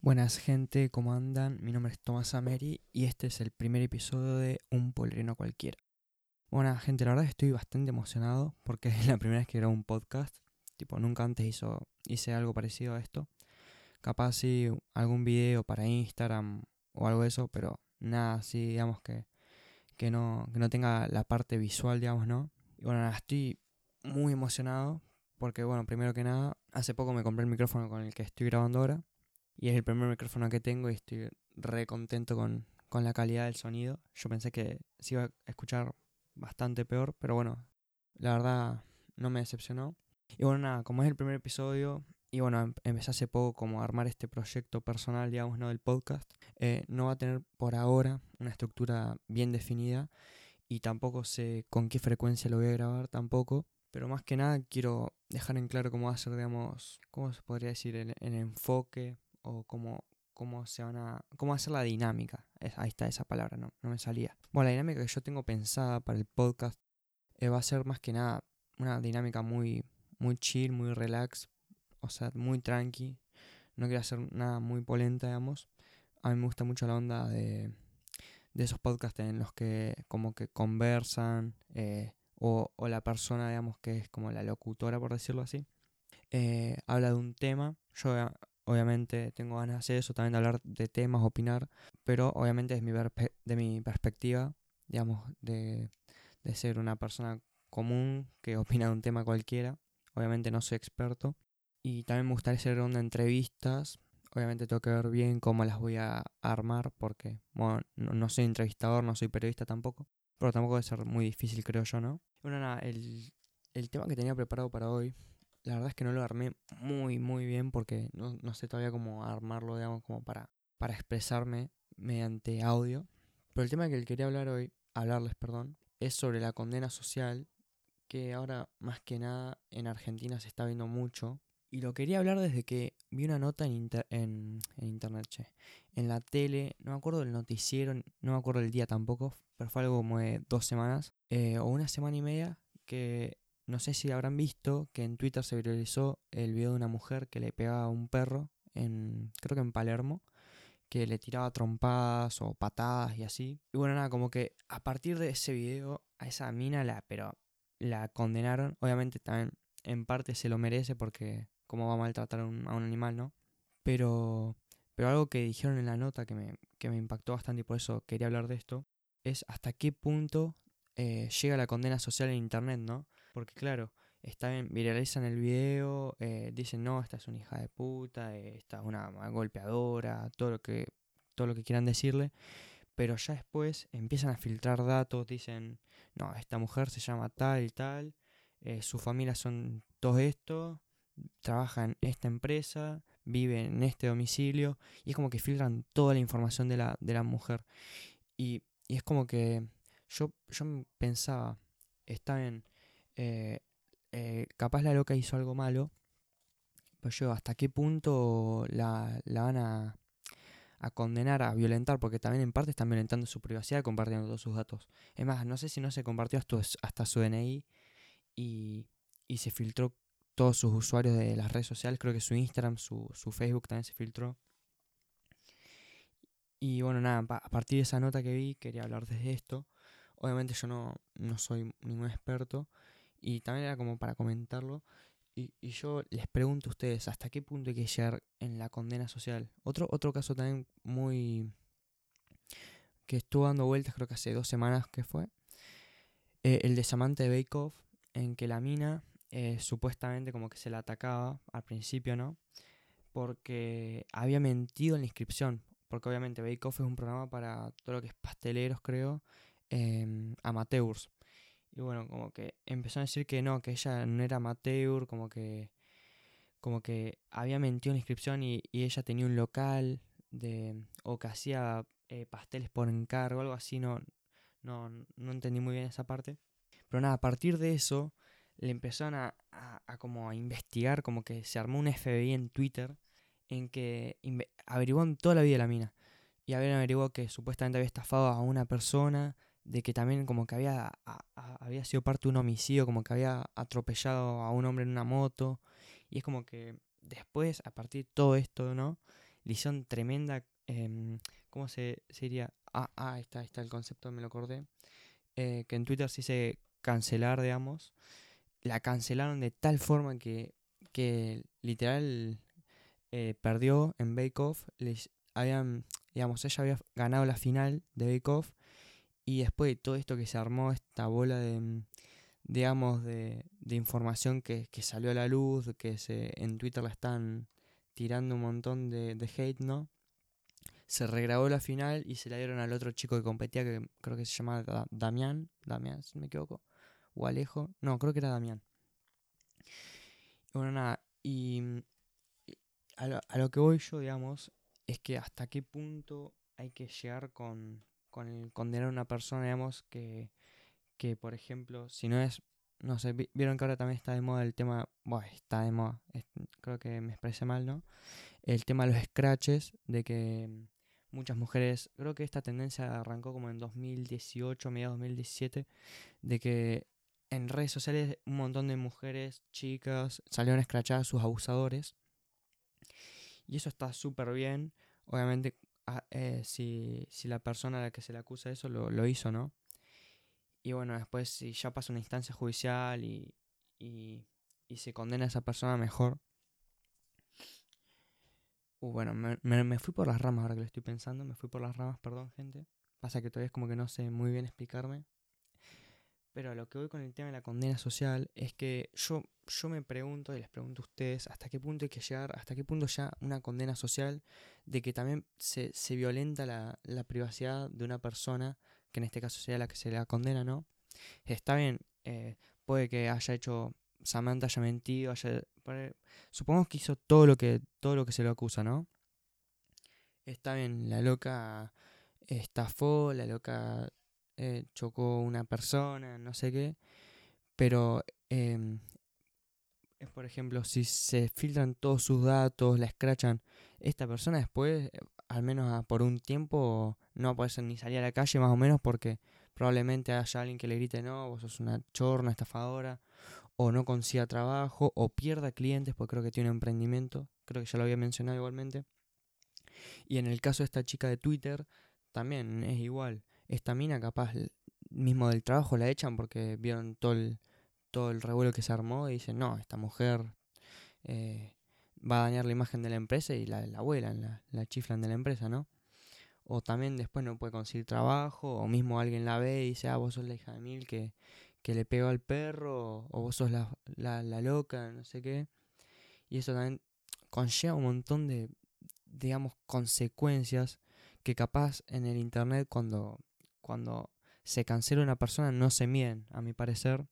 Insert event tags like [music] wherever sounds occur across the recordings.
Buenas gente, ¿cómo andan? Mi nombre es Tomás Ameri y este es el primer episodio de Un Polerino Cualquiera. Bueno, gente, la verdad estoy bastante emocionado porque es la primera vez que grabo un podcast. Tipo, nunca antes hizo, hice algo parecido a esto. Capaz sí algún video para Instagram o algo de eso, pero nada así, digamos que, que, no, que no tenga la parte visual, digamos, ¿no? Y bueno, nada, estoy muy emocionado porque, bueno, primero que nada, hace poco me compré el micrófono con el que estoy grabando ahora y es el primer micrófono que tengo y estoy re contento con, la calidad del sonido. Yo pensé que se iba a escuchar bastante peor, pero bueno, la verdad no me decepcionó. Y bueno, nada, como es el primer episodio, y bueno, em, empecé hace poco como a armar este proyecto personal, digamos, ¿no? Del podcast, eh, no va a tener por ahora una estructura bien definida y tampoco sé con qué frecuencia lo voy a grabar tampoco. Pero más que nada quiero dejar en claro cómo va a ser, digamos, cómo se podría decir, el enfoque o cómo, cómo se van a. cómo hacer la dinámica. ahí está esa palabra, no, no me salía. Bueno, la dinámica que yo tengo pensada para el podcast eh, va a ser más que nada una dinámica muy, muy chill, muy relax, o sea, muy tranqui. No quiero hacer nada muy polenta, digamos. A mí me gusta mucho la onda de, de esos podcasts en los que como que conversan, eh, o, la persona, digamos, que es como la locutora, por decirlo así, eh, habla de un tema. Yo Obviamente tengo ganas de hacer eso, también de hablar de temas, opinar, pero obviamente es mi de mi perspectiva, digamos, de, de ser una persona común que [laughs] opina de un tema cualquiera. Obviamente no soy experto. Y también me gustaría hacer una entrevistas. Obviamente tengo que ver bien cómo las voy a armar porque, bueno, no, soy entrevistador, no soy periodista tampoco. Pero tampoco debe ser muy difícil, creo yo, ¿no? El, el tema que tenía preparado para hoy la verdad es que no lo armé muy, muy bien porque no, sé todavía cómo armarlo, digamos, como para, para expresarme mediante audio. Pero el tema que quería hablar hoy, hablarles, perdón, es sobre la condena social que ahora más que nada en Argentina se está viendo mucho. Y lo quería hablar desde que vi una nota en, en, internet, che. En la tele, no me acuerdo del noticiero, no me acuerdo el día tampoco, pero fue algo como de dos semanas eh, o una semana y media que no sé si habrán visto que en Twitter se viralizó el video de una mujer que le pegaba a un perro, en, creo que en Palermo, que le tiraba trompadas o patadas y así. Y bueno, nada, como que a partir de ese video, a esa mina la, pero la condenaron. Obviamente también en parte se lo merece porque cómo va a maltratar a un, animal, ¿no? Pero, pero algo que dijeron en la nota que me, que me impactó bastante y por eso quería hablar de esto, es hasta qué punto eh, llega la condena social en Internet, ¿no? Porque claro, está bien, viralizan el video, eh, dicen, no, esta es una hija de puta, eh, esta es una golpeadora, todo lo que, todo lo que quieran decirle. Pero ya después empiezan a filtrar datos, dicen, no, esta mujer se llama tal y tal, eh, su familia son todo esto, trabaja en esta empresa, vive en este domicilio, y es como que filtran toda la información de la, de la mujer. Y, y es como que yo, yo pensaba, está bien, eh, eh, capaz la loca hizo algo malo, pero yo, ¿hasta qué punto la, van a, condenar, a violentar? Porque también en parte están violentando su privacidad compartiendo todos sus datos. Es más, no sé si no se compartió hasta, hasta su DNI y, y se filtró todos sus usuarios de las redes sociales, creo que su Instagram, su, su Facebook también se filtró. Y bueno, nada, a partir de esa nota que vi, quería hablar de esto. Obviamente yo no, no soy ningún experto, y también era como para comentarlo. Y, yo les pregunto a ustedes, ¿hasta qué punto hay que llegar en la condena social? Otro, otro caso también muy... que estuvo dando vueltas, creo que hace dos semanas que fue. Eh, el desamante de Bake en que la mina eh, supuestamente como que se la atacaba al principio, ¿no? Porque había mentido en la inscripción. Porque obviamente Bake Off es un programa para todo lo que es pasteleros, creo, eh, amateurs. Y bueno, como que empezó a decir que no, que ella no era amateur, como que como que había mentido en la inscripción y, ella tenía un local de o que hacía eh, pasteles por encargo, algo así, no, no, no entendí muy bien esa parte. Pero nada, a partir de eso le empezaron a, a, como a investigar, como que se armó un FBI en Twitter en que averiguó en toda la vida de la mina. Y habían averiguado que supuestamente había estafado a una persona, de que también como que había, había sido parte de un homicidio, como que había atropellado a un hombre en una moto. Y es como que después, a partir de todo esto, ¿no? le hicieron tremenda, em, ¿cómo se, diría? Ah, ah, está, está el concepto, me lo acordé. Eh, que en Twitter se dice cancelar, digamos. La cancelaron de tal forma que, que literal eh, perdió en Bake Off. Les habían, digamos, ella había ganado la final de Bake Off. Y después de todo esto que se armó, esta bola de, digamos, de, información que, que, salió a la luz, que se, en Twitter la están tirando un montón de, hate, ¿no? Se regrabó la final y se la dieron al otro chico que competía, que creo que se llamaba Damián, Damián, si no me equivoco, o Alejo, no, creo que era Damián. Bueno, nada, y a lo, a lo que voy yo, digamos, es que hasta qué punto hay que llegar con, con el condenar a una persona, digamos, que, que por ejemplo, si no es, no sé, vieron que ahora también está de moda el tema, bueno, está de moda, creo que me expresé mal, ¿no? El tema de los scratches, de que muchas mujeres, creo que esta tendencia arrancó como en 2018, mediados 2017, de que en redes sociales un montón de mujeres, chicas, salieron a escrachar a sus abusadores. Y eso está súper bien. Obviamente eh, si, si, la persona a la que se le acusa eso lo, lo, hizo, ¿no? Y bueno, después si ya pasa una instancia judicial y, y, y se condena a esa persona mejor. Uh, bueno, me, me, fui por las ramas ahora que lo estoy pensando, me fui por las ramas, perdón gente. Pasa que todavía es como que no sé muy bien explicarme. Pero lo que voy con el tema de la condena social es que yo, yo me pregunto y les pregunto a ustedes hasta qué punto hay que llegar, hasta qué punto ya una condena social de que también se, se violenta la, la, privacidad de una persona, que en este caso sería la que se la condena, ¿no? Está bien, eh, puede que haya hecho, Samantha haya mentido, haya, supongamos que hizo todo lo que, todo lo que se lo acusa, ¿no? Está bien, la loca estafó, la loca eh, chocó una persona, no sé qué, pero eh, por ejemplo, si se filtran todos sus datos, la escrachan, esta persona después, al menos por un tiempo, no a poder ni salir a la calle más o menos porque probablemente haya alguien que le grite, no, vos sos una chorna, estafadora, o no consiga trabajo, o pierda clientes porque creo que tiene un emprendimiento, creo que ya lo había mencionado igualmente. Y en el caso de esta chica de Twitter, también es igual esta mina capaz mismo del trabajo la echan porque vieron todo el, todo el revuelo que se armó y dicen, no, esta mujer eh, va a dañar la imagen de la empresa y la, la abuela, la, la chiflan de la empresa, ¿no? O también después no puede conseguir trabajo, o mismo alguien la ve y dice, ah, vos sos la hija de Mil que, que le pegó al perro, o vos sos la, la, la loca, no sé qué. Y eso también conlleva un montón de, digamos, consecuencias que capaz en el internet cuando cuando se cancela una persona no se miden, a mi parecer.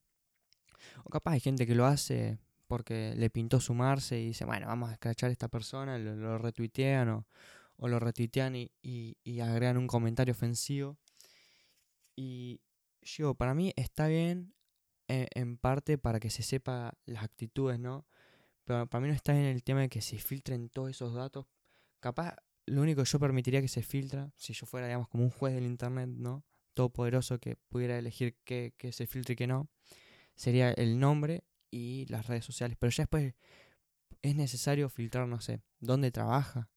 O capaz hay gente que lo hace porque le pintó sumarse y dice, bueno, vamos a escrachar a esta persona, lo, retuitean o, lo retuitean y, agregan un comentario ofensivo. Y yo, para mí está bien eh, en, parte para que se sepa las actitudes, ¿no? Pero para mí no está bien el tema de que se filtren todos esos datos. Capaz lo único que yo permitiría que se filtra, si yo fuera, digamos, como un juez del internet, ¿no? Todopoderoso que pudiera elegir qué, se filtre y qué no, sería el nombre y las redes sociales. Pero ya después es necesario filtrar, no sé, dónde trabaja,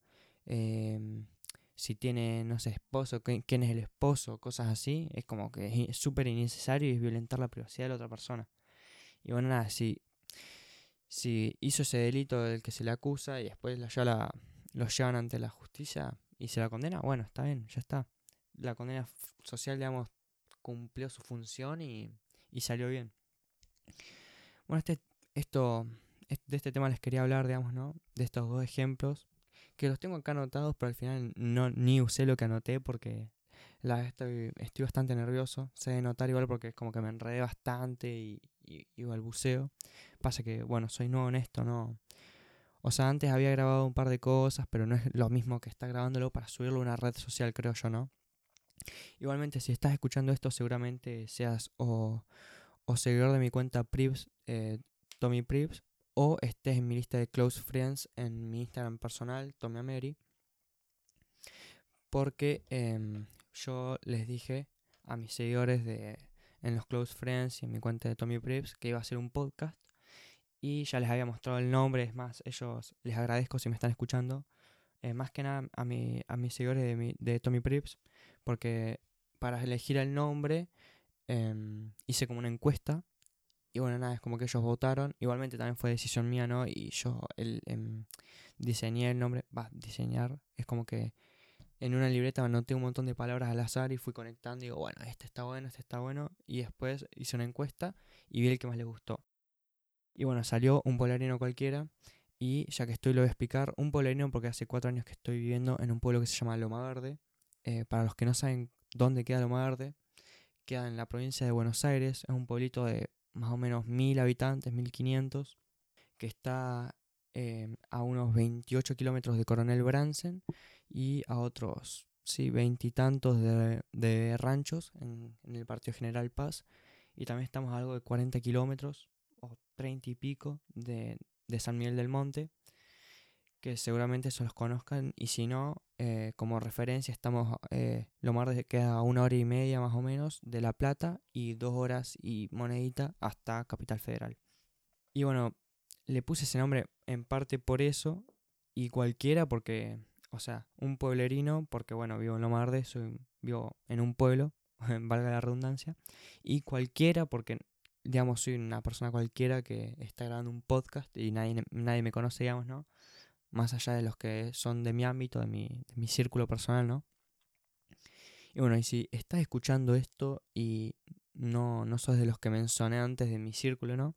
em, si tiene, no sé, esposo, quién es el esposo, cosas así. Es como que es súper innecesario y es violentar la privacidad de la otra persona. Y bueno, nada, si, si hizo ese delito del que se le acusa y después ya la los llevan ante la justicia y se la condena, bueno, está bien, ya está. La condena social, digamos, cumplió su función y, y salió bien. Bueno, este, esto, de este tema les quería hablar, digamos, ¿no? De estos dos ejemplos, que los tengo acá anotados, pero al final no, ni usé lo que anoté porque la, estoy, estoy bastante nervioso. Se de notar igual porque es como que me enredé bastante y, y, y balbuceo. Pasa que, bueno, soy nuevo en esto, no, o sea, antes había grabado un par de cosas, pero no es lo mismo que estar grabándolo para subirlo a una red social, creo yo, ¿no? Igualmente, si estás escuchando esto, seguramente seas o, o seguidor de mi cuenta Privs, eh, Tommy Privs, o estés en mi lista de close friends en mi Instagram personal, Tommy Ameri. Porque em, yo les dije a mis seguidores de, en los close friends y en mi cuenta de Tommy Privs que iba a hacer un podcast y ya les había mostrado el nombre, es más, ellos les agradezco si me están escuchando. eh, más que nada a, mi, a mis seguidores de, mi, de Tommy Prips, porque para elegir el nombre em, hice como una encuesta. Y bueno, nada, es como que ellos votaron. Igualmente también fue decisión mía, ¿no? Y yo el, em, diseñé el nombre. Va, diseñar. Es como que en una libreta anoté un montón de palabras al azar y fui conectando. Y digo, bueno, este está bueno, este está bueno. Y después hice una encuesta y vi el que más le gustó. Y bueno, salió un polarino cualquiera. Y ya que estoy, lo voy a explicar. Un polarino porque hace cuatro años que estoy viviendo en un pueblo que se llama Loma Verde. Eh, para los que no saben dónde queda Loma Verde, queda en la provincia de Buenos Aires. Es un pueblito de más o menos mil habitantes, 1500, que está eh, a unos 28 kilómetros de Coronel Bransen y a otros, sí, veintitantos de, de, ranchos en, en, el Partido General Paz. Y también estamos a algo de 40 kilómetros o 30 y pico de, de San Miguel del Monte que seguramente se los conozcan y si no, eh, como referencia estamos, eh, lo más queda a una hora y media más o menos de La Plata y dos horas y monedita hasta Capital Federal. Y bueno, le puse ese nombre en parte por eso y cualquiera porque, o sea, un pueblerino porque bueno, vivo en Lomarde, soy, vivo en un pueblo, [laughs] valga la redundancia, y cualquiera porque digamos soy una persona cualquiera que está grabando un podcast y nadie, nadie me conoce, digamos, ¿no? más allá de los que son de mi ámbito, de mi, de mi círculo personal, ¿no? Y bueno, y si estás escuchando esto y no, no sos de los que mencioné antes de mi círculo, ¿no?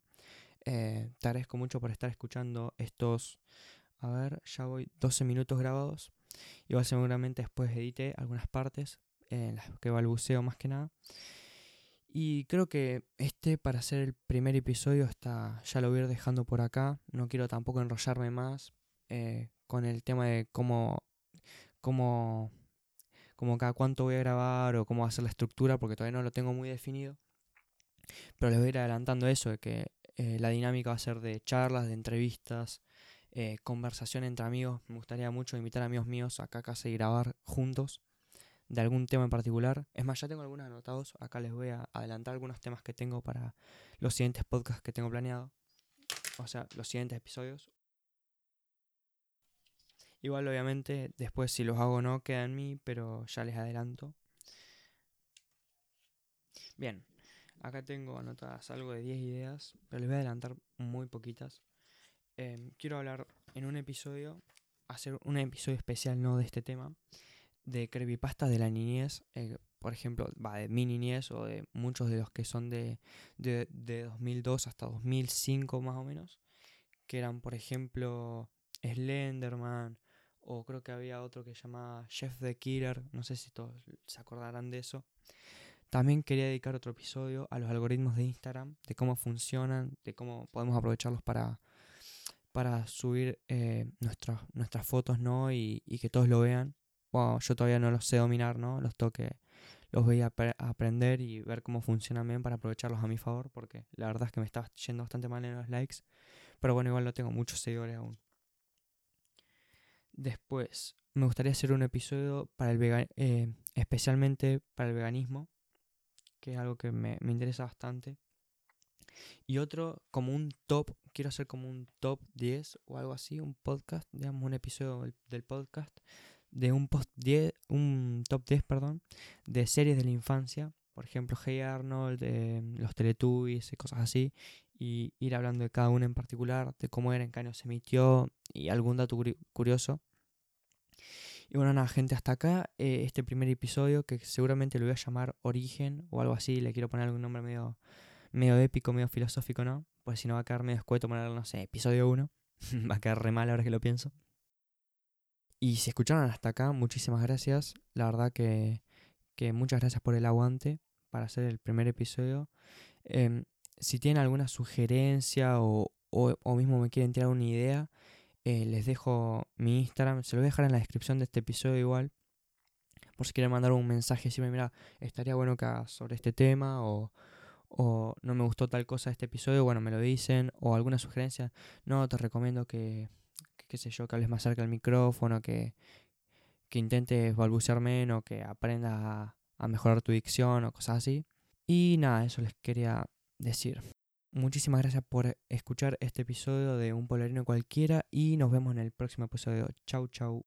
Eh, te agradezco mucho por estar escuchando estos, a ver, ya voy 12 minutos grabados. Va seguramente después edite algunas partes en las que balbuceo más que nada. Y creo que este para ser el primer episodio está, ya lo voy a ir dejando por acá. No quiero tampoco enrollarme más eh, con el tema de cómo, cómo, cómo cada cuánto voy a grabar o cómo va a ser la estructura, porque todavía no lo tengo muy definido. Pero les voy a ir adelantando eso, de que eh, la dinámica va a ser de charlas, de entrevistas, eh, conversación entre amigos. Me gustaría mucho invitar a amigos míos acá a casa y grabar juntos de algún tema en particular. Es más, ya tengo algunos anotados. Acá les voy a adelantar algunos temas que tengo para los siguientes podcasts que tengo planeado. O sea, los siguientes episodios. Igual obviamente después si los hago o no queda en mí, pero ya les adelanto. Bien, acá tengo anotadas algo de 10 ideas, pero les voy a adelantar muy poquitas. Em, quiero hablar en un episodio, hacer un episodio especial no de este tema, de creepypastas de la niñez, eh, por ejemplo, va de mi niñez o de muchos de los que son de, de, de 2002 hasta 2005 más o menos, que eran por ejemplo Slenderman, o creo que había otro que se llamaba Chef the Killer, no sé si todos se acordarán de eso. También quería dedicar otro episodio a los algoritmos de Instagram, de cómo funcionan, de cómo podemos aprovecharlos para, para subir eh, nuestras, nuestras fotos, ¿no? Y, que todos lo vean. Bueno, yo todavía no los sé dominar, ¿no? Los toque, los voy a, aprender y ver cómo funcionan bien para aprovecharlos a mi favor, porque la verdad es que me está yendo bastante mal en los likes. Pero bueno, igual no tengo muchos seguidores aún. Después, me gustaría hacer un episodio para el eh, especialmente para el veganismo, que es algo que me, interesa bastante. Y otro, como un top, quiero hacer como un top 10 o algo así, un podcast, digamos, un episodio del podcast de un, post 10, un top 10, perdón, de series de la infancia. Por ejemplo, Hey Arnold, de los Teletubbies cosas así. Y ir hablando de cada uno en particular, de cómo era, en qué año se emitió, y algún dato curioso. Y bueno, nada, gente, hasta acá eh, este primer episodio que seguramente lo voy a llamar Origen o algo así. Le quiero poner algún nombre medio, medio épico, medio filosófico, ¿no? Pues si no va a quedar medio escueto ponerlo, no sé, episodio 1. [laughs] va a quedar re mal ahora que lo pienso. Y si escucharon hasta acá, muchísimas gracias. La verdad que, que muchas gracias por el aguante para hacer el primer episodio. Em, si tienen alguna sugerencia o, o, mismo me quieren tirar una idea, eh, les dejo mi Instagram, se lo voy a dejar en la descripción de este episodio igual. Por si quieren mandar un mensaje, decirme, mira, estaría bueno que hagas sobre este tema o, o no me gustó tal cosa este episodio, bueno, me lo dicen, o alguna sugerencia, no, te recomiendo que, qué sé yo, que hables más cerca del micrófono, que, que intentes balbucear menos, que aprendas a, a mejorar tu dicción o cosas así. Y nada, eso les quería decir. Muchísimas gracias por escuchar este episodio de Un Polarino Cualquiera y nos vemos en el próximo episodio. Chau, chau.